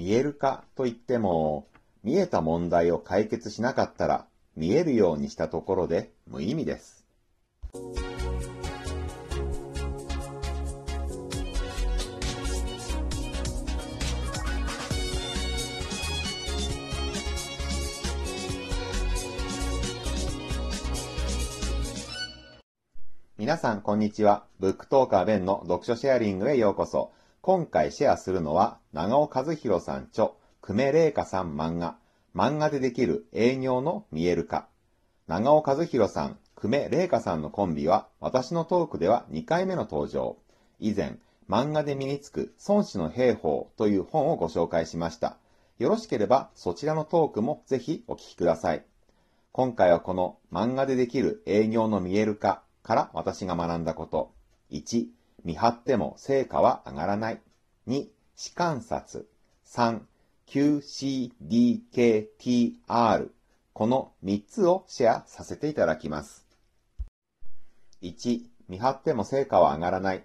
見える化といっても、見えた問題を解決しなかったら、見えるようにしたところで無意味です。皆さん、こんにちは。ブックトーカーベンの読書シェアリングへようこそ。今回シェアするのは、長尾和弘さん著、久米玲香さん漫画、漫画でできる営業の見える化。長尾和弘さん、久米玲香さんのコンビは、私のトークでは2回目の登場。以前、漫画で身につく孫子の兵法という本をご紹介しました。よろしければ、そちらのトークもぜひお聞きください。今回はこの漫画でできる営業の見える化から私が学んだこと。1、見張っても成果は上がらない。2、視観察。3、QCDKTR。この3つをシェアさせていただきます。1、見張っても成果は上がらない。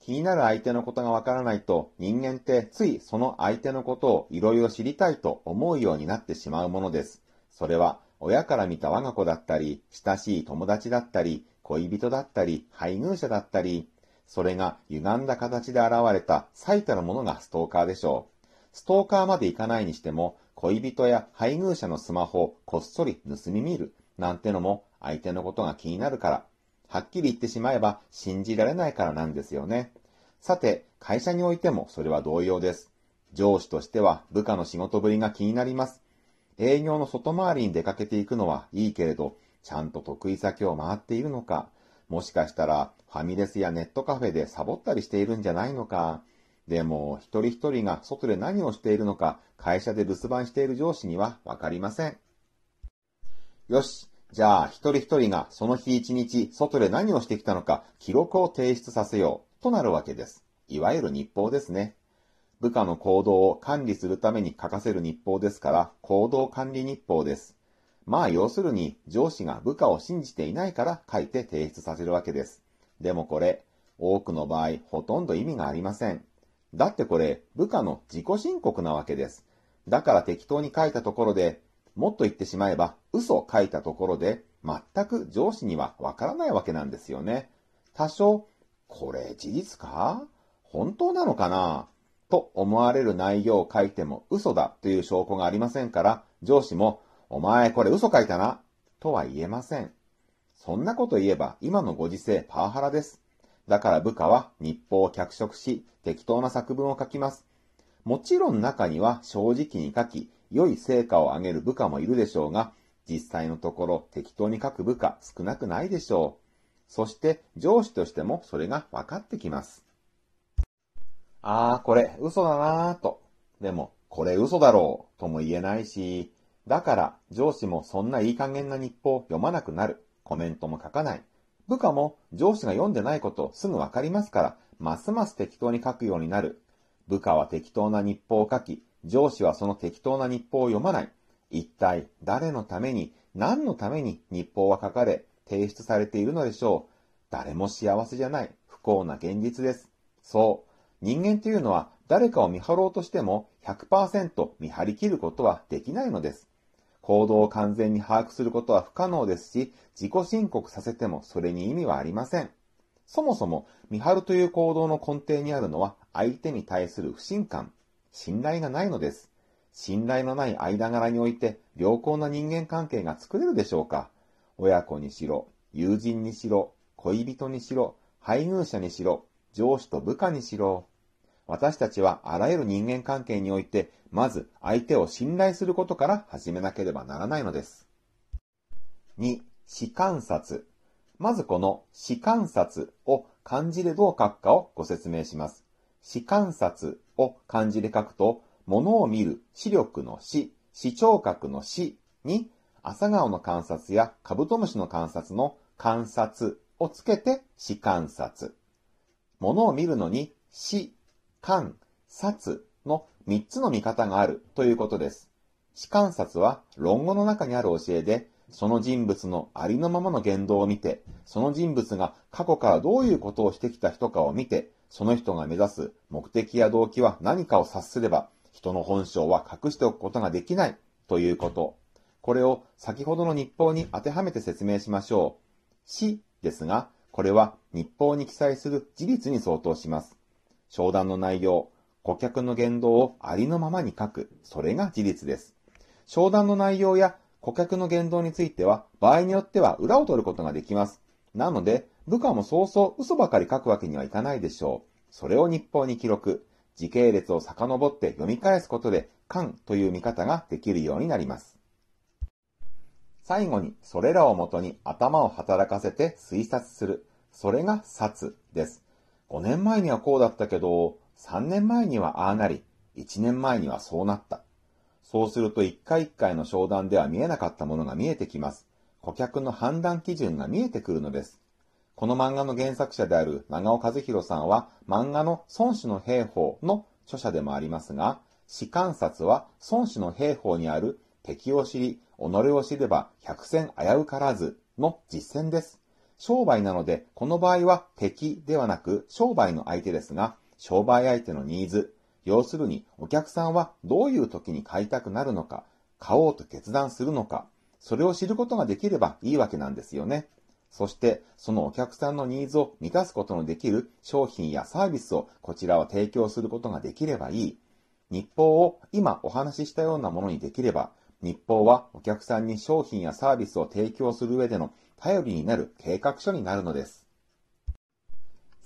気になる相手のことがわからないと人間ってついその相手のことをいろいろ知りたいと思うようになってしまうものです。それは親から見た我が子だったり、親しい友達だったり、恋人だったり、配偶者だったり、それが歪んだ形で現れた最たるものがストーカーでしょう。ストーカーまでいかないにしても、恋人や配偶者のスマホをこっそり盗み見る、なんてのも相手のことが気になるから、はっきり言ってしまえば信じられないからなんですよね。さて、会社においてもそれは同様です。上司としては部下の仕事ぶりが気になります。営業の外回りに出かけていくのはいいけれど、ちゃんと得意先を回っているのか、もしかしたらファミレスやネットカフェでサボったりしているんじゃないのか、でも一人一人が外で何をしているのか会社で留守番している上司にはわかりません。よし、じゃあ一人一人がその日一日外で何をしてきたのか記録を提出させようとなるわけです。いわゆる日報ですね。部下の行動を管理するために書かせる日報ですから行動管理日報です。まあ要するに上司が部下を信じていないから書いて提出させるわけです。でもこれ、多くの場合ほとんど意味がありません。だってこれ部下の自己申告なわけです。だから適当に書いたところで、もっと言ってしまえば嘘を書いたところで全く上司にはわからないわけなんですよね。多少、これ事実か？本当なのかな？と思われる内容を書いても嘘だという証拠がありませんから、上司もお前これ嘘書いたな、とは言えません。そんなこと言えば今のご時世パワハラです。だから部下は日報を脚色し、適当な作文を書きます。もちろん中には正直に書き、良い成果を上げる部下もいるでしょうが、実際のところ適当に書く部下少なくないでしょう。そして上司としてもそれが分かってきます。ああ、これ嘘だなぁと。でも、これ嘘だろうとも言えないし、だから上司もそんないい加減な日報を読まなくなる。コメントも書かない。部下も上司が読んでないことすぐわかりますから、ますます適当に書くようになる。部下は適当な日報を書き、上司はその適当な日報を読まない。一体誰のために、何のために日報は書かれ、提出されているのでしょう。誰も幸せじゃない不幸な現実です。そう。人間というのは誰かを見張ろうとしても100%見張り切ることはできないのです。行動を完全に把握することは不可能ですし、自己申告させてもそれに意味はありません。そもそも、見張るという行動の根底にあるのは、相手に対する不信感、信頼がないのです。信頼のない間柄において、良好な人間関係が作れるでしょうか親子にしろ、友人にしろ、恋人にしろ、配偶者にしろ、上司と部下にしろ。私たちはあらゆる人間関係において、まず相手を信頼することから始めなければならないのです。2、視観察。まずこの視観察を漢字でどう書くかをご説明します。視観察を漢字で書くと、物を見る視力の視、視聴覚の視に、朝顔の観察やカブトムシの観察の観察をつけて視観察。物を見るのに視観、察の3つの見方があるということです。視観察は論語の中にある教えで、その人物のありのままの言動を見て、その人物が過去からどういうことをしてきた人かを見て、その人が目指す目的や動機は何かを察すれば、人の本性は隠しておくことができないということ。これを先ほどの日報に当てはめて説明しましょう。死ですが、これは日報に記載する事実に相当します。商談の内容、顧客の言動をありのままに書く、それが事実です。商談の内容や顧客の言動については、場合によっては裏を取ることができます。なので、部下もそうそう嘘ばかり書くわけにはいかないでしょう。それを日報に記録。時系列を遡って読み返すことで、感という見方ができるようになります。最後に、それらをもとに頭を働かせて推察する。それが察です。5年前にはこうだったけど、3年前にはああなり、1年前にはそうなった。そうすると一回一回の商談では見えなかったものが見えてきます。顧客の判断基準が見えてくるのです。この漫画の原作者である長尾和弘さんは、漫画の孫子の兵法の著者でもありますが、士観察は孫子の兵法にある敵を知り、己を知れば百戦危うからずの実践です。商売なので、この場合は敵ではなく商売の相手ですが、商売相手のニーズ、要するにお客さんはどういう時に買いたくなるのか、買おうと決断するのか、それを知ることができればいいわけなんですよね。そして、そのお客さんのニーズを満たすことのできる商品やサービスをこちらは提供することができればいい。日報を今お話ししたようなものにできれば、日報はお客さんに商品やサービスを提供する上での頼りになる計画書になるのです。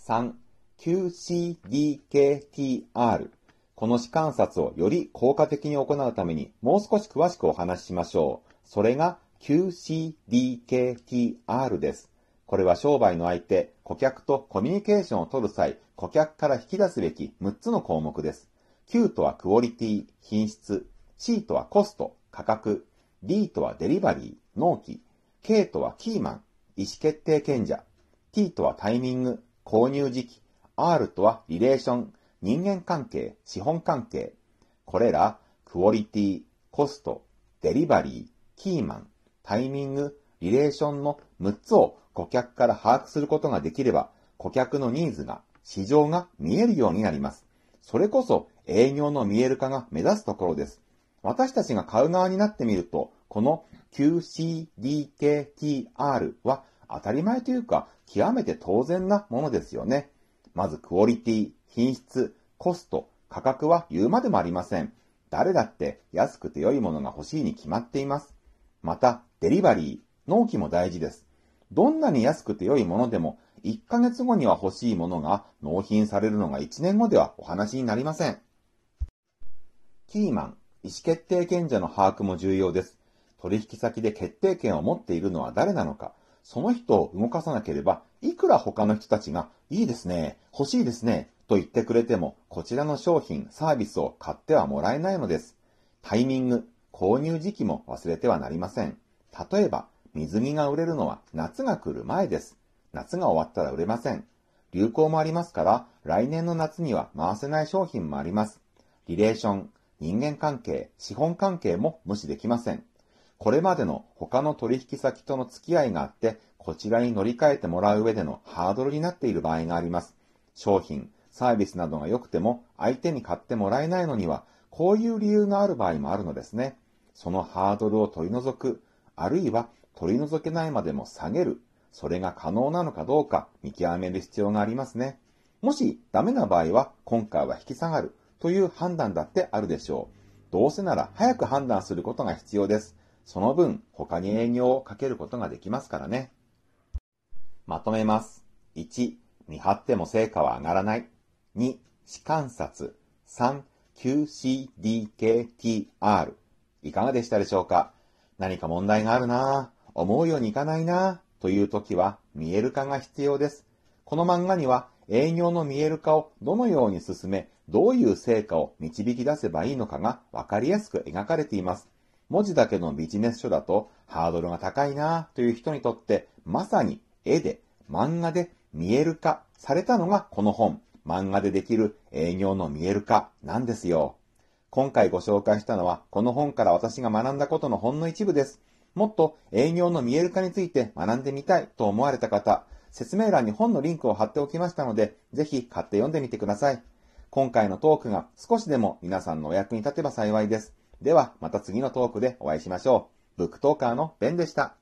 3、QCDKTR。この試観察をより効果的に行うためにもう少し詳しくお話ししましょう。それが QCDKTR です。これは商売の相手、顧客とコミュニケーションを取る際、顧客から引き出すべき6つの項目です。Q とはクオリティ、品質、C とはコスト、価格、D とはデリバリー、納期、K とはキーマン、意思決定権者、T とはタイミング、購入時期、R とはリレーション、人間関係、資本関係。これら、クオリティ、コスト、デリバリー、キーマン、タイミング、リレーションの6つを顧客から把握することができれば、顧客のニーズが、市場が見えるようになります。それこそ営業の見える化が目指すところです。私たちが買う側になってみると、この QCDKTR は当たり前というか極めて当然なものですよね。まずクオリティ、品質、コスト、価格は言うまでもありません。誰だって安くて良いものが欲しいに決まっています。また、デリバリー、納期も大事です。どんなに安くて良いものでも、1ヶ月後には欲しいものが納品されるのが1年後ではお話になりません。キーマン、意思決定権者の把握も重要です。取引先で決定権を持っているのは誰なのか、その人を動かさなければ、いくら他の人たちが、いいですね、欲しいですね、と言ってくれても、こちらの商品、サービスを買ってはもらえないのです。タイミング、購入時期も忘れてはなりません。例えば、水着が売れるのは夏が来る前です。夏が終わったら売れません。流行もありますから、来年の夏には回せない商品もあります。リレーション、人間関係、資本関係も無視できません。これまでの他の取引先との付き合いがあって、こちらに乗り換えてもらう上でのハードルになっている場合があります。商品、サービスなどが良くても相手に買ってもらえないのには、こういう理由がある場合もあるのですね。そのハードルを取り除く、あるいは取り除けないまでも下げる、それが可能なのかどうか見極める必要がありますね。もしダメな場合は、今回は引き下がる。という判断だってあるでしょう。どうせなら早く判断することが必要です。その分、他に営業をかけることができますからね。まとめます。1、見張っても成果は上がらない。2、視観察。3、QCDKTR。いかがでしたでしょうか？何か問題があるなぁ、思うようにいかないなぁ、という時は見える化が必要です。この漫画には営業の見える化をどのように進め、どういう成果を導き出せばいいのかがわかりやすく描かれています。文字だけのビジネス書だとハードルが高いなという人にとってまさに絵で漫画で見える化されたのがこの本漫画でできる営業の見える化なんですよ。今回ご紹介したのはこの本から私が学んだことのほんの一部です。もっと営業の見える化について学んでみたいと思われた方、説明欄に本のリンクを貼っておきましたので、ぜひ買って読んでみてください。今回のトークが少しでも皆さんのお役に立てば幸いです。では、また次のトークでお会いしましょう。ブックトーカーのベンでした。